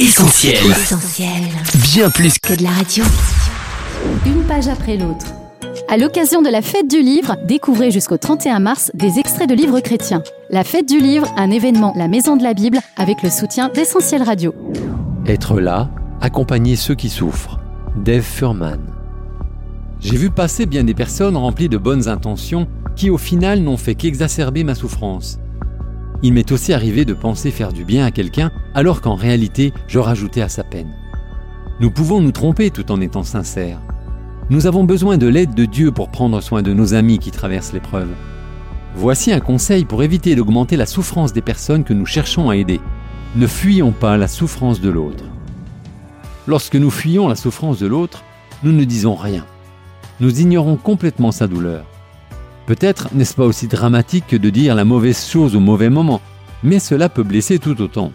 Essentiel. Essentiel. Bien plus que Que de la radio. Une page après l'autre. À l'occasion de la fête du livre, découvrez jusqu'au 31 mars des extraits de livres chrétiens. La fête du livre, un événement La Maison de la Bible avec le soutien d'Essentiel Radio. Être là, accompagner ceux qui souffrent. Dave Furman. J'ai vu passer bien des personnes remplies de bonnes intentions qui au final n'ont fait qu'exacerber ma souffrance. Il m'est aussi arrivé de penser faire du bien à quelqu'un alors qu'en réalité je rajoutais à sa peine. Nous pouvons nous tromper tout en étant sincères. Nous avons besoin de l'aide de Dieu pour prendre soin de nos amis qui traversent l'épreuve. Voici un conseil pour éviter d'augmenter la souffrance des personnes que nous cherchons à aider. Ne fuyons pas la souffrance de l'autre. Lorsque nous fuyons la souffrance de l'autre, nous ne disons rien. Nous ignorons complètement sa douleur. Peut-être n'est-ce pas aussi dramatique que de dire la mauvaise chose au mauvais moment, mais cela peut blesser tout autant.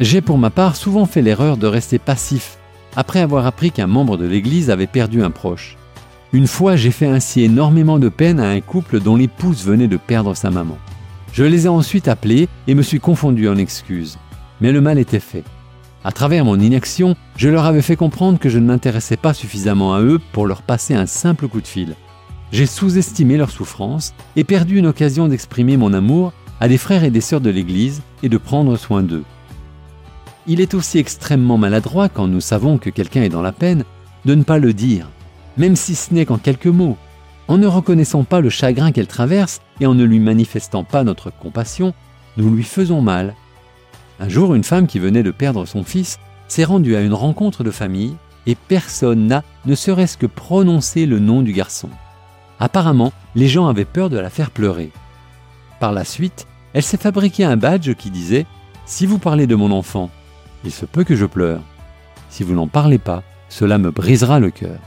J'ai pour ma part souvent fait l'erreur de rester passif après avoir appris qu'un membre de l'Église avait perdu un proche. Une fois, j'ai fait ainsi énormément de peine à un couple dont l'épouse venait de perdre sa maman. Je les ai ensuite appelés et me suis confondu en excuses. Mais le mal était fait. À travers mon inaction, je leur avais fait comprendre que je ne m'intéressais pas suffisamment à eux pour leur passer un simple coup de fil. J'ai sous-estimé leur souffrance et perdu une occasion d'exprimer mon amour à des frères et des sœurs de l'Église et de prendre soin d'eux. Il est aussi extrêmement maladroit quand nous savons que quelqu'un est dans la peine de ne pas le dire, même si ce n'est qu'en quelques mots. En ne reconnaissant pas le chagrin qu'elle traverse et en ne lui manifestant pas notre compassion, nous lui faisons mal. Un jour, une femme qui venait de perdre son fils s'est rendue à une rencontre de famille et personne n'a ne serait-ce que prononcé le nom du garçon. Apparemment, les gens avaient peur de la faire pleurer. Par la suite, elle s'est fabriqué un badge qui disait ⁇ Si vous parlez de mon enfant, il se peut que je pleure. Si vous n'en parlez pas, cela me brisera le cœur.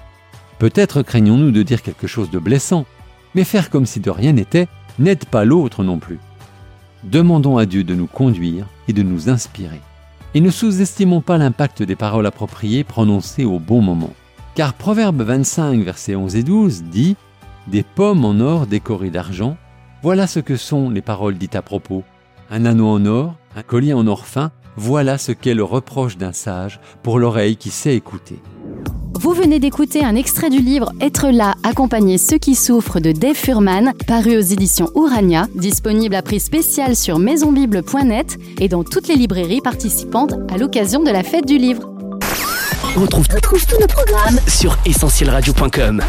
Peut-être craignons-nous de dire quelque chose de blessant, mais faire comme si de rien n'était n'aide pas l'autre non plus. Demandons à Dieu de nous conduire et de nous inspirer. Et ne sous-estimons pas l'impact des paroles appropriées prononcées au bon moment. Car Proverbe 25, versets 11 et 12 dit Des pommes en or décorées d'argent, voilà ce que sont les paroles dites à propos. Un anneau en or, un collier en or fin, voilà ce qu'est le reproche d'un sage pour l'oreille qui sait écouter. Vous venez d'écouter un extrait du livre Être là, accompagner ceux qui souffrent de Dave Furman, paru aux éditions Urania, disponible à prix spécial sur maisonbible.net et dans toutes les librairies participantes à l'occasion de la fête du livre. retrouve Retrouve tous nos programmes sur essentielradio.com.